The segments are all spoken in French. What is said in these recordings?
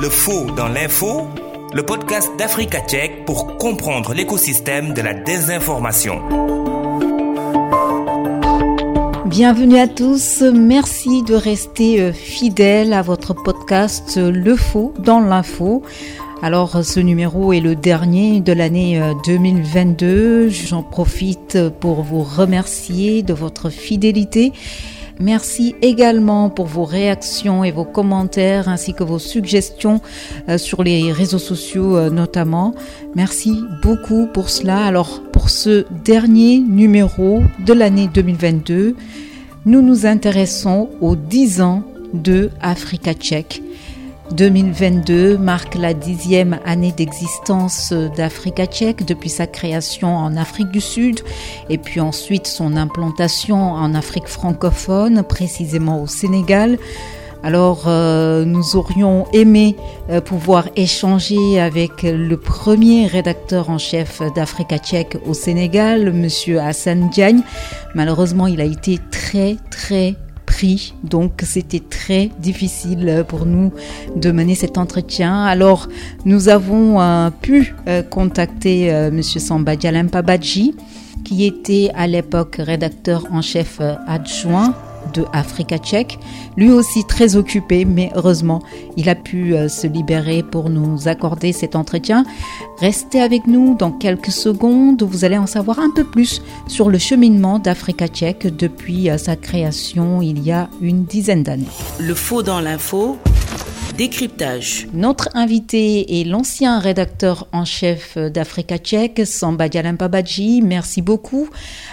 Le faux dans l'info, le podcast d'Africa Tchèque pour comprendre l'écosystème de la désinformation. Bienvenue à tous, merci de rester euh, fidèles à votre podcast euh, Le Faux dans l'info. Alors ce numéro est le dernier de l'année 2022. Euh, J'en profite pour vous remercier de votre fidélité Merci également pour vos réactions et vos commentaires ainsi que vos suggestions euh, sur les réseaux sociaux euh, notamment. Merci beaucoup pour cela. Alors pour ce dernier numéro de l'année 2022, nous nous intéressons aux 10 ans de Africa Tchèque. 2022 marque la dixième année d'existence d'Africa tchèque depuis sa création en Afrique du Sud et puis ensuite son implantation en Afrique francophone, précisément au Sénégal. Alors euh, nous aurions aimé euh, pouvoir échanger avec le premier rédacteur en chef d'Africa tchèque au Sénégal, monsieur Hassan Diagne. Malheureusement, il a été très très donc c'était très difficile pour nous de mener cet entretien. Alors nous avons euh, pu euh, contacter euh, Monsieur Samba qui était à l'époque rédacteur en chef adjoint de Africa Tchèque, lui aussi très occupé, mais heureusement, il a pu euh, se libérer pour nous accorder cet entretien. Restez avec nous dans quelques secondes, vous allez en savoir un peu plus sur le cheminement d'Africa Tchèque depuis euh, sa création il y a une dizaine d'années. Le faux dans l'info Décryptage. Notre invité est l'ancien rédacteur en chef d'Africa Tchèque, Samba Pabadji. Merci beaucoup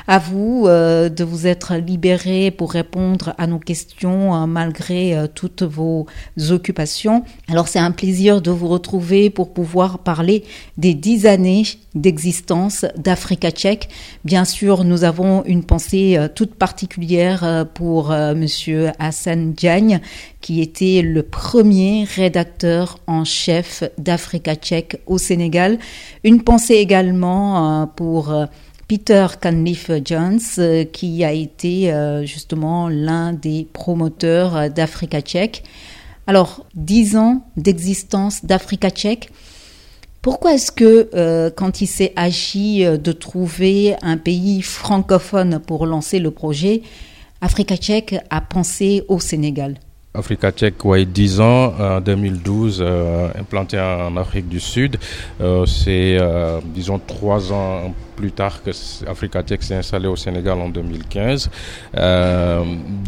à vous euh, de vous être libéré pour répondre à nos questions euh, malgré euh, toutes vos occupations. Alors c'est un plaisir de vous retrouver pour pouvoir parler des dix années d'existence d'Africa Tchèque. Bien sûr, nous avons une pensée toute particulière pour monsieur Hassan Diagne qui était le premier rédacteur en chef d'Africa Tchèque au Sénégal. Une pensée également euh, pour euh, Peter Canliff Jones, euh, qui a été justement l'un des promoteurs d'Africa Tchèque. Alors, dix ans d'existence d'Africa Tchèque. Pourquoi est-ce que quand il s'est agi de trouver un pays francophone pour lancer le projet, Africa Tchèque a pensé au Sénégal? Africa Tchèque, ouais, 10 ans, en 2012, euh, implanté en Afrique du Sud. Euh, c'est, euh, disons, trois ans plus tard que Africa Tchèque s'est installé au Sénégal en 2015.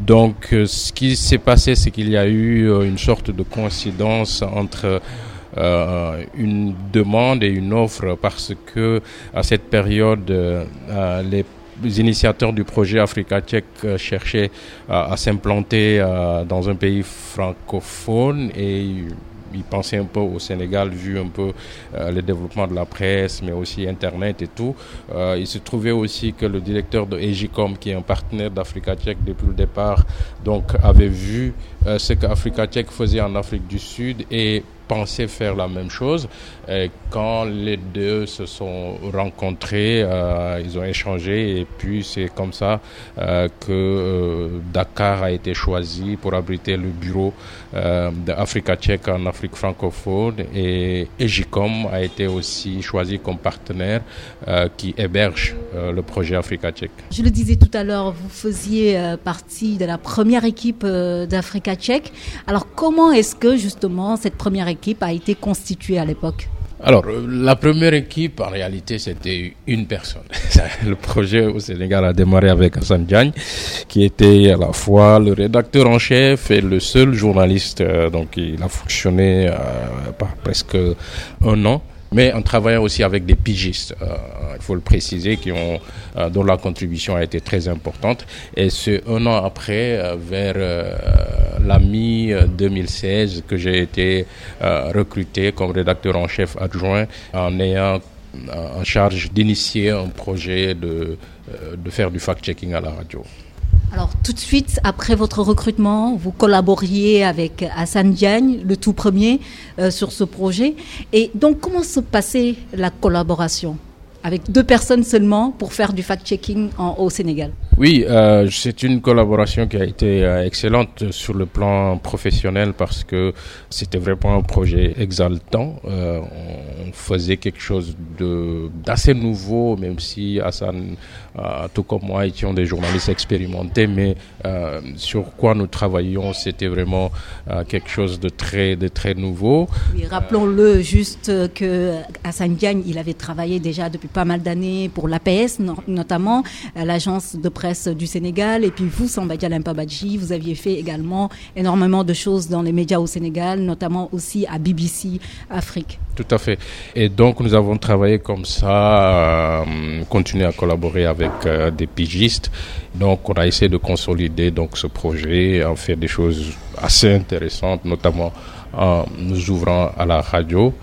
donc, ce qui s'est passé, c'est qu'il y a eu une sorte de coïncidence entre une demande et une offre parce que à cette période, les les initiateurs du projet Africa Tchèque euh, cherchaient à, s'implanter euh, dans un pays francophone et ils pensaient un peu au Sénégal vu un peu euh, le développement de la presse, mais aussi Internet et tout. il se trouvait aussi que le directeur de Egicom, qui est un partenaire d'Africa Tchèque depuis le départ, donc avait vu ce qu'Africa Tchèque faisait en Afrique du Sud et pensait faire la même chose. Et quand les deux se sont rencontrés, euh, ils ont échangé et puis c'est comme ça euh, que euh, Dakar a été choisi pour abriter le bureau d'Africa Tchèque en Afrique francophone et Egicom a été aussi choisi comme partenaire qui héberge le projet Africa Tchèque. Je le disais tout à l'heure, vous faisiez partie de la première équipe d'Africa Tchèque. Alors comment est-ce que justement cette première équipe a été constituée à l'époque? Alors, euh, la première équipe, en réalité, c'était une personne. Le projet au Sénégal a démarré avec Hassan Diagne, qui était à la fois le rédacteur en chef et le seul journaliste. Euh, donc, il a fonctionné euh, par presque un an mais en travaillant aussi avec des pigistes, euh, il faut le préciser, qui ont, euh, dont la contribution a été très importante. Et c'est un an après, euh, vers la mi-2016, que j'ai été recruté comme rédacteur en chef adjoint en ayant en charge d'initier un projet de, de faire du fact-checking à la radio. Alors tout de suite, après votre recrutement, vous collaboriez avec Hassan Diagne, le tout premier, euh, sur ce projet. Et donc comment se passait la collaboration avec deux personnes seulement pour faire du fact-checking au Sénégal? Oui, euh, c'est une collaboration qui a été euh, excellente sur le plan professionnel parce que c'était vraiment un projet exaltant. Faisait quelque chose d'assez nouveau, même si Hassan, tout comme moi, étions des journalistes expérimentés, mais sur quoi nous travaillions, c'était vraiment quelque chose de très de très nouveau. Rappelons-le juste que Hassan Diagne, il avait travaillé déjà depuis pas mal d'années pour l'APS, notamment l'agence de presse du Sénégal. Et puis vous, Samba Badji, vous aviez fait également énormément de choses dans les médias au Sénégal, notamment aussi à BBC Afrique. Tout à fait. Et donc nous avons travaillé comme ça, euh, continué à collaborer avec euh, des pigistes. Donc on a essayé de consolider donc ce projet, en faire des choses assez intéressantes, notamment en nous ouvrant à la radio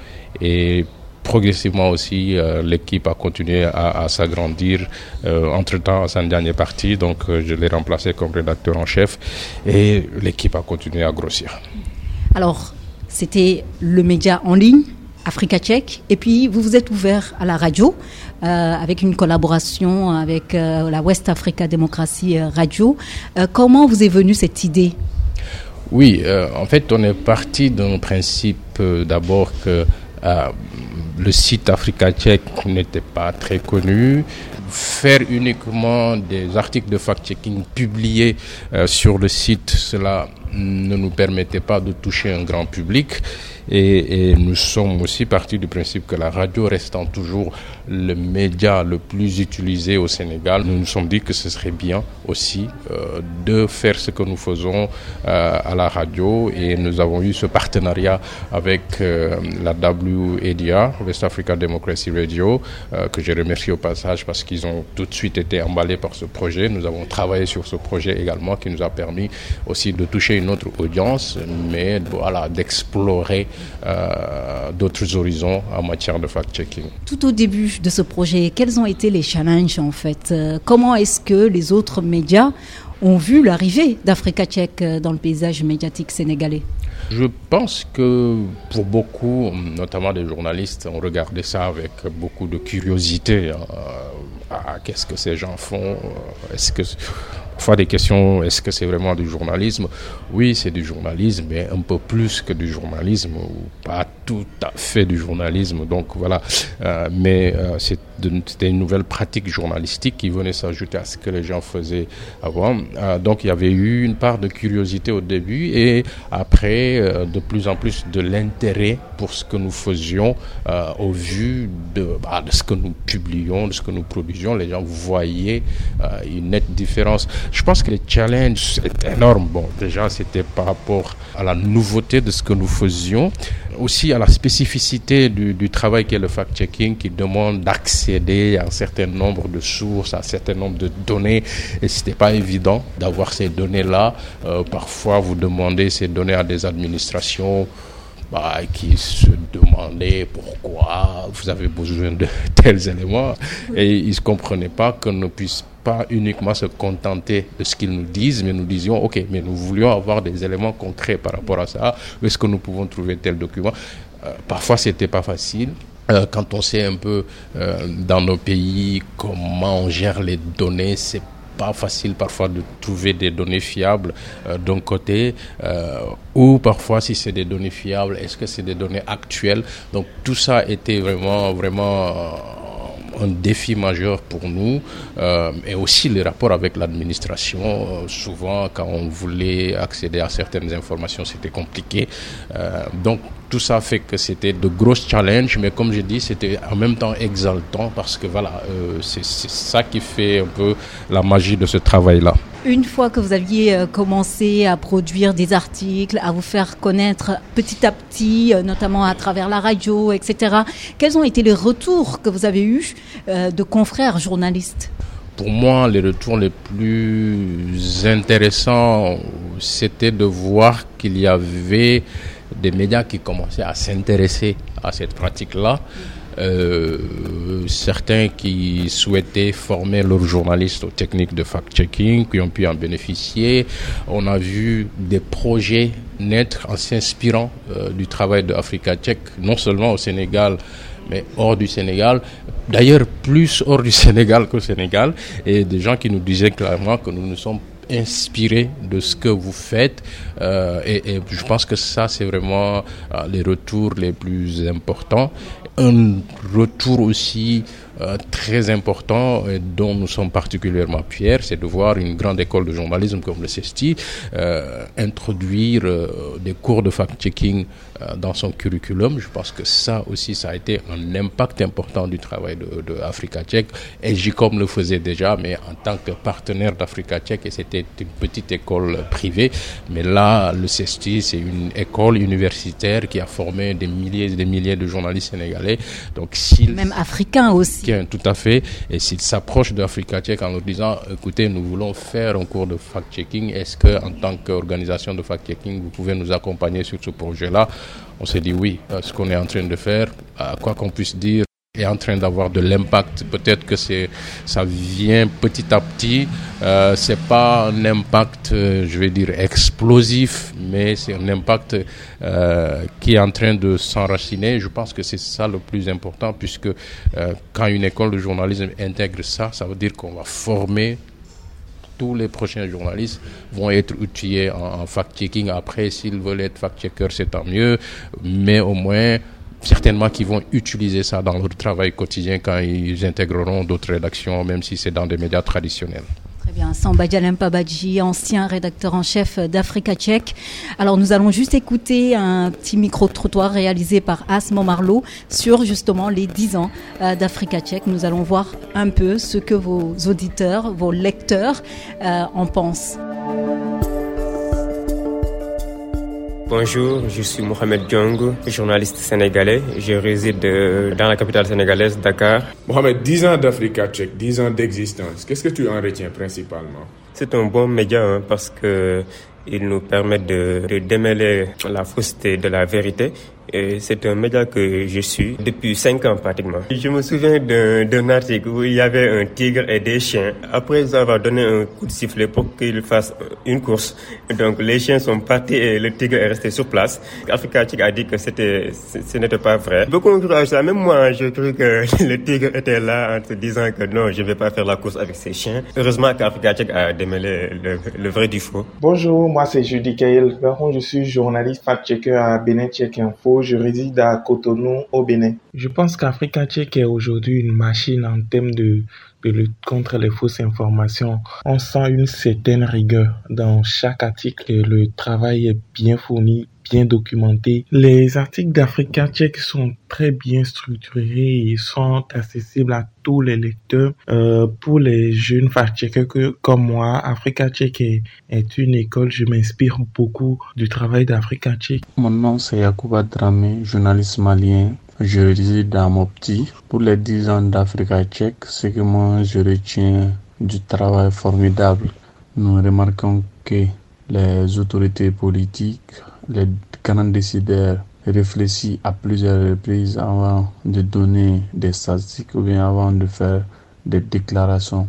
et progressivement aussi, euh, l'équipe a continué à, s'agrandir. Entre-temps, Hassan est parti, donc je l'ai remplacé comme rédacteur en chef et l'équipe a continué à grossir. Alors, c'était le média en ligne, Africa Tchèque, et puis vous vous êtes ouvert à la radio avec une collaboration avec la West Africa Démocratie Radio. comment vous est venue cette idée? Oui, en fait, on est parti d'un principe d'abord que le site Africa Tchèque n'était pas très connu. Faire uniquement des articles de fact-checking publiés euh, sur le site, cela ne nous permettait pas de toucher un grand public. Et, nous sommes aussi partis du principe que la radio restant toujours le média le plus utilisé au Sénégal, nous nous sommes dit que ce serait bien aussi euh, de faire ce que nous faisons euh, à la radio et nous avons eu ce partenariat avec euh, la WADA, West Africa Democracy Radio, que je remercie au passage parce qu'ils ont tout de suite été emballés par ce projet. Nous avons travaillé sur ce projet également qui nous a permis aussi de toucher une autre audience, mais voilà, d'explorer euh, d'autres horizons en matière de fact-checking. Tout au début de ce projet, quels ont été les challenges en fait? Euh, Comment est-ce que les autres médias ont vu l'arrivée d'Africa Tchèque euh, dans le paysage médiatique sénégalais je pense que pour beaucoup, notamment des journalistes, ont regardé ça avec beaucoup de curiosité. Ah, qu'est-ce que ces gens font Est-ce que Parfois des questions, est-ce que c'est vraiment du journalisme? Oui, c'est du journalisme, mais un peu plus que du journalisme, ou pas tout à fait du journalisme. Donc voilà, euh, mais euh, c'était une nouvelle pratique journalistique qui venait s'ajouter à ce que les gens faisaient avant. Euh, donc il y avait eu une part de curiosité au début et après de plus en plus de l'intérêt pour ce que nous faisions au vu de, bah, de ce que nous publions, de ce que nous produisions. Les gens voyaient une nette différence. Je pense que le challenge est énorme. Bon, déjà, c'était par rapport à la nouveauté de ce que nous faisions, aussi à la spécificité du, travail qu'est le fact-checking qui demande d'accéder à un certain nombre de sources, à un certain nombre de données. Et ce n'était pas évident d'avoir ces données-là. Euh, parfois, vous demandez ces données à des administrations. Bah, qui se demandaient pourquoi vous avez besoin de tels éléments et ils ne comprenaient pas qu'on ne puisse pas uniquement se contenter de ce qu'ils nous disent, mais nous disions, OK, mais nous voulions avoir des éléments concrets par rapport à ça. Où est-ce que nous pouvons trouver tel document? Euh, Parfois, c'était pas facile. Euh, quand on sait un peu euh, dans nos pays comment on gère les données, c'est pas facile parfois de trouver des données fiables d'un côté, ou parfois si c'est des données fiables, est-ce que c'est des données actuelles? Donc tout ça était vraiment, vraiment un défi majeur pour nous euh, et aussi les rapports avec l'administration. Euh, souvent, quand on voulait accéder à certaines informations, c'était compliqué. Euh, donc, tout ça fait que c'était de gros challenges, mais comme je dis, c'était en même temps exaltant parce que voilà, c'est ça qui fait un peu la magie de ce travail-là. Une fois que vous aviez euh, commencé à produire des articles, à vous faire connaître petit à petit, euh, notamment à travers la radio, etc., quels ont été les retours que vous avez eus euh, de confrères journalistes? Pour moi, les retours les plus intéressants, c'était de voir qu'il y avait des médias qui commençaient à s'intéresser à cette pratique-là. Euh, certains qui souhaitaient former leurs journalistes aux techniques de fact-checking, qui ont pu en bénéficier. On a vu des projets naître en s'inspirant euh, du travail de Africa Tchèque, non seulement au Sénégal, mais hors du Sénégal, d'ailleurs plus hors du Sénégal qu'au Sénégal, et des gens qui nous disaient clairement que nous nous sommes inspirés de ce que vous faites. Euh, et, je pense que ça c'est vraiment les retours les plus importants un retour aussi euh, très important et dont nous sommes particulièrement fiers, c'est de voir une grande école de journalisme comme le CESTI euh, introduire euh, des cours de fact-checking dans son curriculum. Je pense que ça aussi, ça a été un impact important du travail de, de Africa Tchèque. Et JICOM le faisait déjà, mais en tant que partenaire d'Africa Tchèque, et c'était une petite école privée. Mais là, le CESTI, c'est une école universitaire qui a formé des milliers et des milliers de journalistes sénégalais. Donc, Même africain aussi. tout à fait. Et s'ils s'approchent d'Africa Tchèque en leur disant, écoutez, nous voulons faire un cours de fact-checking, est-ce que, en tant qu'organisation de fact-checking, vous pouvez nous accompagner sur ce projet-là? On s'est dit oui. Ce qu'on est en train de faire, quoi qu'on puisse dire, est en train d'avoir de l'impact. Peut-être que c'est, ça vient petit à petit. Euh, c'est pas un impact, euh, je vais dire explosif, mais c'est un impact euh, qui est en train de s'enraciner. Je pense que c'est ça le plus important, puisque euh, quand une école de journalisme intègre ça, ça veut dire qu'on va former tous les prochains journalistes vont être outillés en, en fact-checking. Après, s'ils veulent être fact-checkers, c'est tant mieux. Mais au moins, certainement qu'ils vont utiliser ça dans leur travail quotidien quand ils intégreront d'autres rédactions, même si c'est dans des médias traditionnels. Bien, Samba Badji, ancien rédacteur en chef d'Africa Tchèque. Alors nous allons juste écouter un petit micro-trottoir réalisé par Asmo Marlowe sur justement les 10 ans d'Africa Tchèque. Nous allons voir un peu ce que vos auditeurs, vos lecteurs euh, en pensent. Bonjour, je suis Mohamed Djong, journaliste sénégalais. Je réside dans la capitale sénégalaise, Dakar. Mohamed, 10 ans d'Africa Tchèque, 10 ans d'existence. Qu'est-ce que tu en retiens principalement? C'est un bon média hein, parce que il nous permet de, démêler la fausseté de la vérité c'est un média que je suis depuis cinq ans pratiquement. Je me souviens d'un article où il y avait un tigre et des chiens. Après avoir donné un coup de sifflet pour qu'ils fassent une course, donc les chiens sont partis et le tigre est resté sur place. Africa Tchèque a dit que c'était, ce n'était pas vrai. Beaucoup ont ça. Même moi, je cru que le tigre était là en se disant que non, je ne vais pas faire la course avec ces chiens. Heureusement qu'Africa Tchèque a démêlé le, le, vrai du faux. Bonjour, moi c'est Judy Kael. Je suis journaliste fact-checker à Benin Tchèque Info je réside à Cotonou au Bénin. Je pense qu'Africa Tchèque est aujourd'hui une machine en termes de, de lutte contre les fausses informations. On sent une certaine rigueur dans chaque article. Le travail est bien fourni, bien documenté. Les articles d'Africa Tchèque sont très bien structurés et sont accessibles à tous les lecteurs. Euh, pour les jeunes fact-checkers comme moi, Africa Tchèque est, une école. Je m'inspire beaucoup du travail d'Africa Tchèque. Mon nom c'est Yacouba Dramé, journaliste malien. Je réside à Mopti. Pour les 10 ans d'Africa Tchèque, ce que moi je retiens du travail formidable. Nous remarquons que les autorités politiques, les grands décideurs réfléchissent à plusieurs reprises avant de donner des statistiques ou bien avant de faire des déclarations,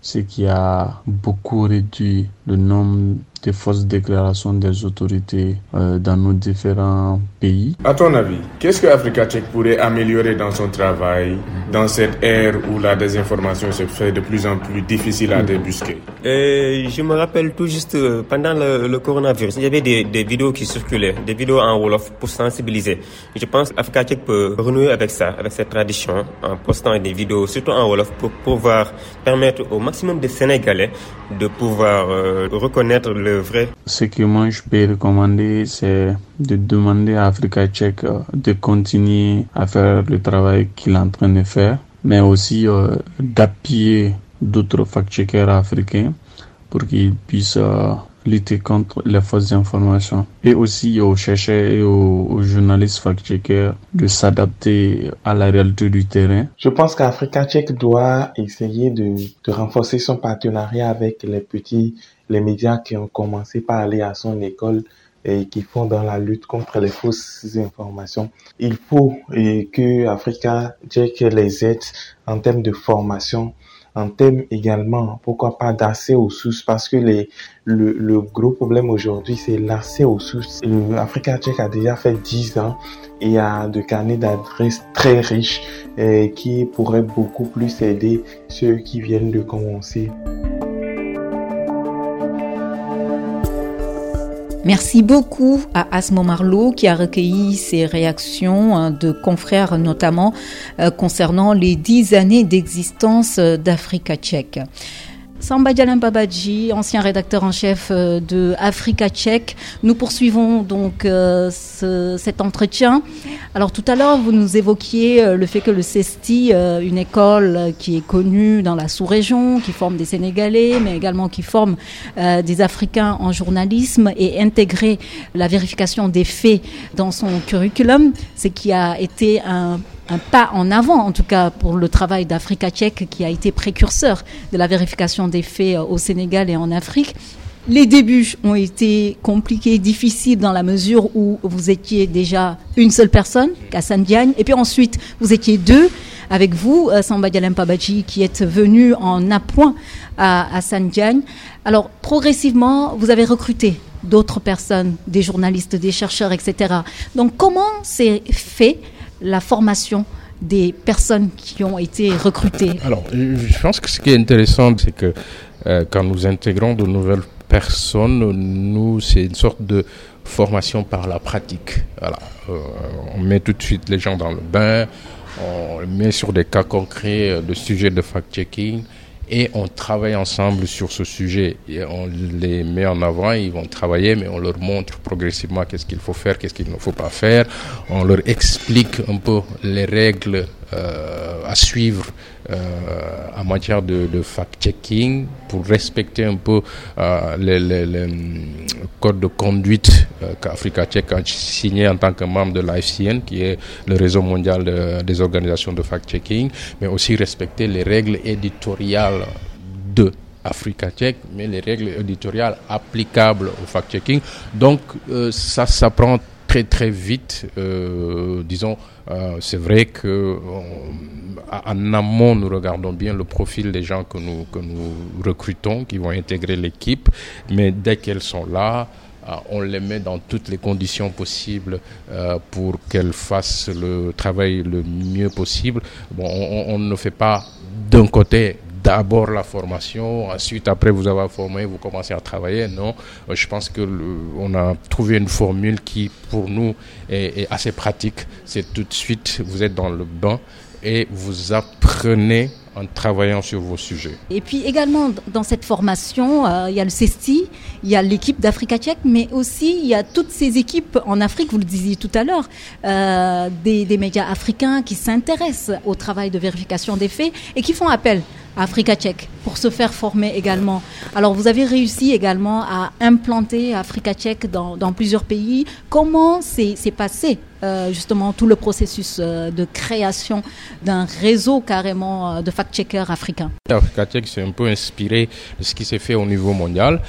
ce qui a beaucoup réduit le nombre de fausses déclarations des autorités euh, dans nos différents pays. À ton avis, qu'est-ce que Africa Tchèque pourrait améliorer dans son travail dans cette ère où la désinformation se fait de plus en plus difficile à débusquer? Et Je me rappelle tout juste pendant le, le coronavirus, il y avait des, des, vidéos qui circulaient, des vidéos en Wolof pour sensibiliser. Je pense qu'Africa Tchèque peut renouer avec ça, avec cette tradition, en postant des vidéos, surtout en Wolof, pour pouvoir permettre au maximum de Sénégalais de pouvoir euh, reconnaître le Ce que moi je peux recommander, c'est de demander à Africa Tchèque de continuer à faire le travail qu'il est en train de faire, mais aussi euh, d'appuyer d'autres fact-checkers africains pour qu'ils puissent euh, lutter contre les fausses informations. Et aussi aux chercheurs et aux, journalistes fact-checkers de s'adapter à la réalité du terrain. Je pense qu'Africa Tchèque doit essayer de, renforcer son partenariat avec les petits, les médias qui ont commencé par aller à son école et qui font dans la lutte contre les fausses informations. Il faut et que Africa Tchèque les aide en termes de formation en termes également, pourquoi pas d'accès aux sources, parce que le, le gros problème aujourd'hui, c'est l'accès aux sources. Africa Check a déjà fait 10 ans et a de carnets d'adresses très riches et qui pourraient beaucoup plus aider ceux qui viennent de commencer. Merci beaucoup à Asmo Marlowe qui a recueilli ces réactions hein, de confrères notamment euh, concernant les dix années d'existence d'Africa Tchèque. Samba Dialem Babadji, ancien rédacteur en chef euh, de Africa Tchèque. Nous poursuivons donc euh, cet entretien. Alors tout à l'heure, vous nous évoquiez euh, le fait que le CESTI, une école qui est connue dans la sous-région, qui forme des Sénégalais, mais également qui forme des Africains en journalisme et intégrer la vérification des faits dans son curriculum, c'est qui a été un un pas en avant, en tout cas pour le travail d'Africa Tchèque qui a été précurseur de la vérification des faits euh, au Sénégal et en Afrique. Les débuts ont été compliqués, difficiles dans la mesure où vous étiez déjà une seule personne, Kassan Diagne, et puis ensuite vous étiez deux avec vous, euh, Samba Dialem qui êtes venu en appoint à, à Diagne. Alors progressivement, vous avez recruté d'autres personnes, des journalistes, des chercheurs, etc. Donc comment s'est fait la formation des personnes qui ont été recrutées Alors, je pense que ce qui est intéressant, c'est que euh, quand nous intégrons de nouvelles personnes, nous, c'est une sorte de formation par la pratique. Voilà. Euh, on met tout de suite les gens dans le bain, on met sur des cas concrets euh, de sujets de fact-checking et on travaille ensemble sur ce sujet. Et on les met en avant, ils vont travailler, mais on leur montre progressivement qu'est-ce qu'il faut faire, qu'est-ce qu'il ne faut pas faire. On leur explique un peu les règles à suivre euh, en matière de, fact-checking pour respecter un peu euh, les, les, les, codes de conduite euh, qu'Africa Tchèque a signé en tant que membre de l'IFCN, qui est le réseau mondial de, des organisations de fact-checking, mais aussi respecter les règles éditoriales de Africa Tchèque, mais les règles éditoriales applicables au fact-checking. Donc euh, ça s'apprend très très vite, euh, disons, euh, c'est vrai que euh, en amont, nous regardons bien le profil des gens que nous, que nous recrutons, qui vont intégrer l'équipe, mais dès qu'elles sont là, on les met dans toutes les conditions possibles pour qu'elles fassent le travail le mieux possible. Bon, on, on ne fait pas d'un côté d'abord la formation, ensuite après vous avez formé, vous commencez à travailler. Non, euh, je pense que on a trouvé une formule qui pour nous est, assez pratique. C'est tout de suite, vous êtes dans le bain et vous apprenez en travaillant sur vos sujets. Et puis également dans cette formation, euh, il y a le CESTI, il y a l'équipe d'Africa Tchèque, mais aussi il y a toutes ces équipes en Afrique, vous le disiez tout à l'heure, euh, des médias africains qui s'intéressent au travail de vérification des faits et qui font appel Africa Tchèque pour se faire former également. Alors vous avez réussi également à implanter Africa Tchèque dans, plusieurs pays. Comment s'est passé euh, justement tout le processus euh, de création d'un réseau carrément euh, de fact-checkers africains? Africa Tchèque s'est un peu inspiré de ce qui s'est fait au niveau mondial,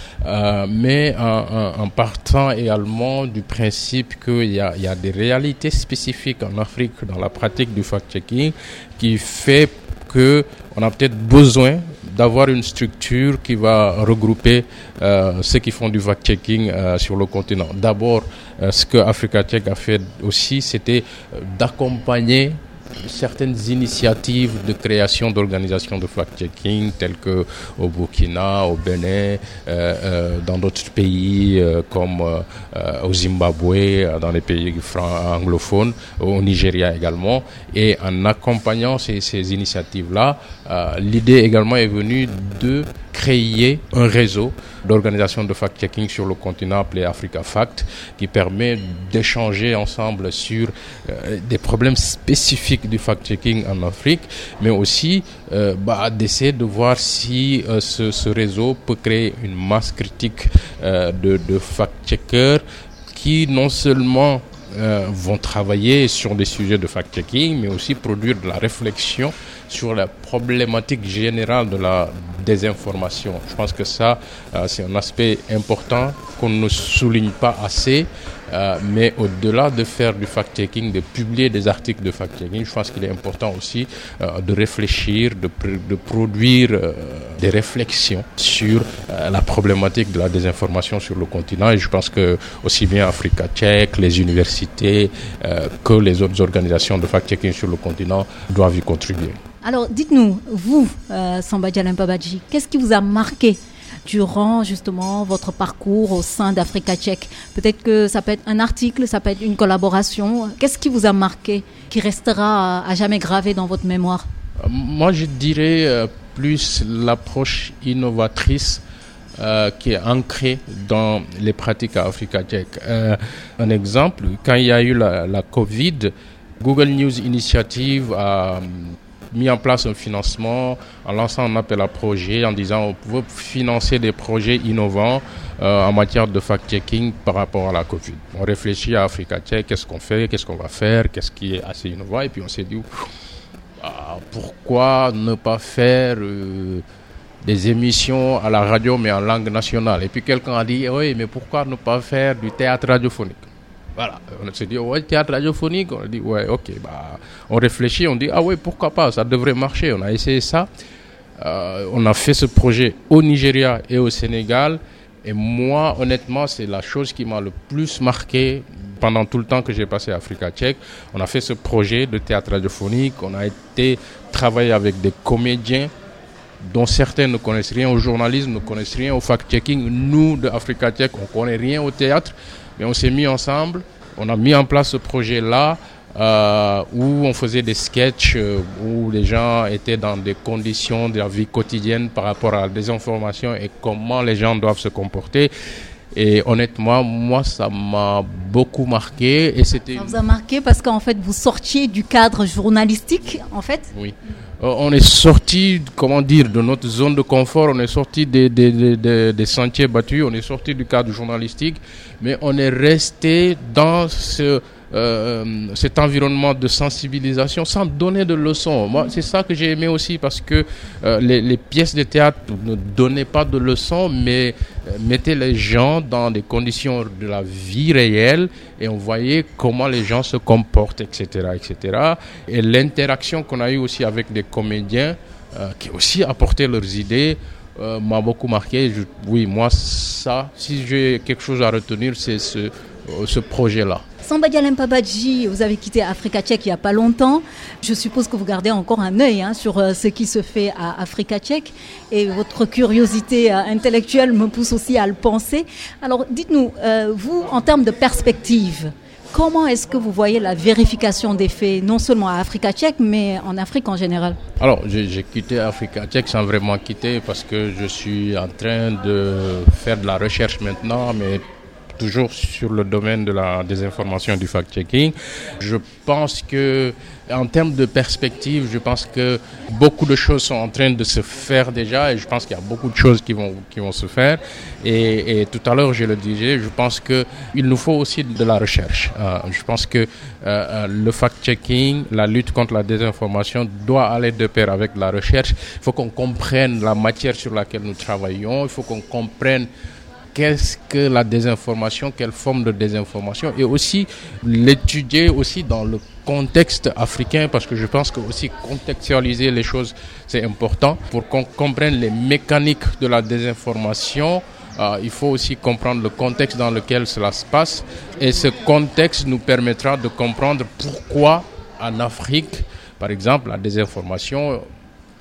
mais en, en, partant également du principe qu'il y y a des réalités spécifiques en Afrique dans la pratique du fact-checking qui fait que on a peut-être besoin d'avoir une structure qui va regrouper euh, ceux qui font du fact-checking euh, sur le continent. D'abord, euh, ce que Africa Tech a fait aussi, c'était d'accompagner certaines initiatives de création d'organisations de fact-checking telles que au Burkina, au Bénin, euh, euh, dans d'autres pays euh, comme au Zimbabwe, dans les pays anglophones, au Nigeria également. Et en accompagnant ces, ces initiatives-là, l'idée également est venue de créer un réseau d'organisation de fact-checking sur le continent appelé Africa Fact, qui permet d'échanger ensemble sur euh, des problèmes spécifiques du fact-checking en Afrique, mais aussi euh, bah, d'essayer de voir si euh, ce, réseau peut créer une masse critique de, de fact-checkers qui non seulement vont travailler sur des sujets de fact-checking, mais aussi produire de la réflexion sur la problématique générale de la désinformation. Je pense que ça, euh, c'est un aspect important qu'on ne souligne pas assez Euh, mais au-delà de faire du fact-checking, de publier des articles de fact-checking, je pense qu'il est important aussi euh, de réfléchir, de, produire euh, des réflexions sur la problématique de la désinformation sur le continent. Et je pense que aussi bien Africa Tchèque, les universités que les autres organisations de fact-checking sur le continent doivent y contribuer. Alors dites-nous, vous, Samba Babadji, qu'est-ce qui vous a marqué durant justement votre parcours au sein d'Africa Tchèque Peut-être que ça peut être un article, ça peut être une collaboration. Qu'est-ce qui vous a marqué, qui restera à jamais gravé dans votre mémoire? Euh, Moi, je dirais euh, plus l'approche innovatrice euh, qui est ancrée dans les pratiques à Africa Tchèque. un exemple, quand il y a eu la, la Covid, Google News Initiative a mis en place un financement en lançant un appel à projet en disant on veut financer des projets innovants euh, en matière de fact-checking par rapport à la Covid. On réfléchit à Africa Tech, qu'est-ce qu'on fait, qu'est-ce qu'on va faire, qu'est-ce qui est assez innovant et puis on s'est dit ah, pourquoi ne pas faire euh, des émissions à la radio mais en langue nationale? Et puis quelqu'un a dit oui mais pourquoi ne pas faire du théâtre radiophonique? Voilà, on s'est dit, ouais, théâtre radiophonique. On a dit, ouais, ok, bah, on réfléchit, on dit, ah ouais, pourquoi pas, ça devrait marcher. On a essayé ça. Euh, on a fait ce projet au Nigeria et au Sénégal. Et moi, honnêtement, c'est la chose qui m'a le plus marqué pendant tout le temps que j'ai passé à Africa Tchèque. On a fait ce projet de théâtre radiophonique. On a été travailler avec des comédiens dont certains ne connaissent rien au journalisme, ne connaissent rien au fact-checking. Nous, de Africa Tchèque, on connaît rien au théâtre. Mais on s'est mis ensemble, on a mis en place ce projet-là euh, où on faisait des sketchs euh, où les gens étaient dans des conditions de la vie quotidienne par rapport à la désinformation et comment les gens doivent se comporter. Et honnêtement, moi, ça m'a beaucoup marqué. Et c'était. Ça vous a marqué parce qu'en fait, vous sortiez du cadre journalistique, en fait? Oui. Euh, on est sorti, comment dire, de notre zone de confort, on est sorti des, des, des, des, sentiers battus, on est sorti du cadre journalistique, mais on est resté dans ce, euh, cet environnement de sensibilisation sans donner de leçons. Moi, c'est ça que j'ai aimé aussi parce que euh, les, pièces de théâtre ne donnaient pas de leçons, mais euh, mettaient les gens dans des conditions de la vie réelle et on voyait comment les gens se comportent, etc., etc. Et l'interaction qu'on a eue aussi avec des comédiens euh, qui aussi apportaient leurs idées. m'a beaucoup marqué. Oui, moi, ça, si j'ai quelque chose à retenir, c'est ce, ce projet-là. Samba Pabadji, vous avez quitté Africa Tchèque il n'y a pas longtemps. Je suppose que vous gardez encore un œil hein, sur euh, ce qui se fait à Africa Tchèque et votre curiosité euh, intellectuelle me pousse aussi à le penser. Alors dites-nous, euh, vous, en termes de perspective, comment est-ce que vous voyez la vérification des faits, non seulement à Africa Tchèque, mais en Afrique en général? Alors, j'ai quitté Africa Tchèque sans vraiment quitter parce que je suis en train de faire de la recherche maintenant, mais toujours sur le domaine de la désinformation et du fact-checking. Je pense que, en termes de perspective, je pense que beaucoup de choses sont en train de se faire déjà et je pense qu'il y a beaucoup de choses qui vont, qui vont se faire. Et, tout à l'heure, je le disais, je pense qu'il nous faut aussi de la recherche. Euh, je pense que euh, euh, le fact-checking, la lutte contre la désinformation doit aller de pair avec la recherche. Il faut qu'on comprenne la matière sur laquelle nous travaillons, il faut qu'on comprenne qu'est-ce que la désinformation, quelle forme de désinformation, et aussi l'étudier aussi dans le contexte africain, parce que je pense que aussi contextualiser les choses, c'est important pour qu'on comprenne les mécaniques de la désinformation. Euh, il faut aussi comprendre le contexte dans lequel cela se passe, et ce contexte nous permettra de comprendre pourquoi en Afrique, par exemple, la désinformation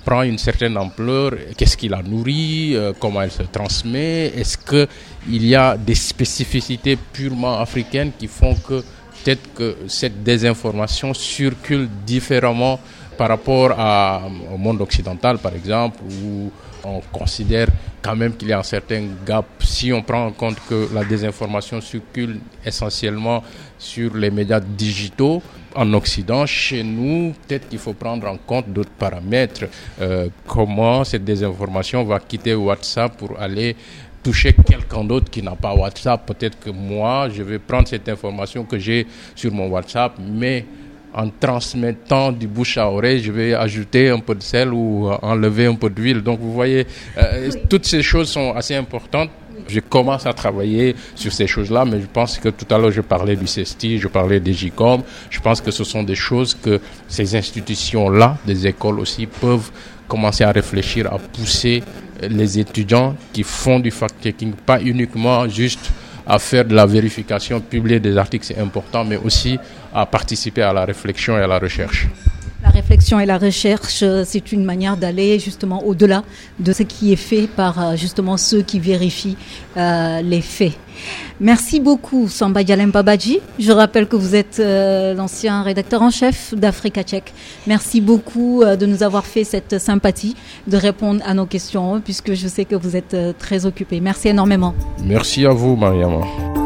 prend une certaine ampleur, qu'est-ce qui la nourrit, euh, comment elle se transmet, est-ce qu'il y a des spécificités purement africaines qui font que peut-être que cette désinformation circule différemment par rapport à, au monde occidental, par exemple, où on considère quand même qu'il y a un certain gap. Si on prend en compte que la désinformation circule essentiellement sur les médias digitaux en Occident, chez nous, peut-être qu'il faut prendre en compte d'autres paramètres. Euh, comment cette désinformation va quitter WhatsApp pour aller toucher quelqu'un d'autre qui n'a pas WhatsApp? Peut-être que moi, je vais prendre cette information que j'ai sur mon WhatsApp, mais en transmettant du bouche à oreille, je vais ajouter un peu de sel ou enlever un peu d'huile. Donc vous voyez, euh, toutes ces choses sont assez importantes je commence à travailler sur ces choses-là, mais je pense que tout à l'heure je parlais du CESTI, je parlais des GICOM. Je pense que ce sont des choses que ces institutions-là, des écoles aussi, peuvent commencer à réfléchir, à pousser les étudiants qui font du fact-checking, pas uniquement juste à faire de la vérification, publier des articles, c'est important, mais aussi à participer à la réflexion et à la recherche. Et la recherche, euh, c'est une manière d'aller justement au-delà de ce qui est fait par euh, justement ceux qui vérifient euh, les faits. Merci beaucoup, Samba Yalem Babaji. Je rappelle que vous êtes l'ancien rédacteur en chef d'Africa Tchèque. Merci beaucoup de nous avoir fait cette sympathie de répondre à nos questions, puisque je sais que vous êtes très occupé. Merci énormément. Merci à vous, Mariama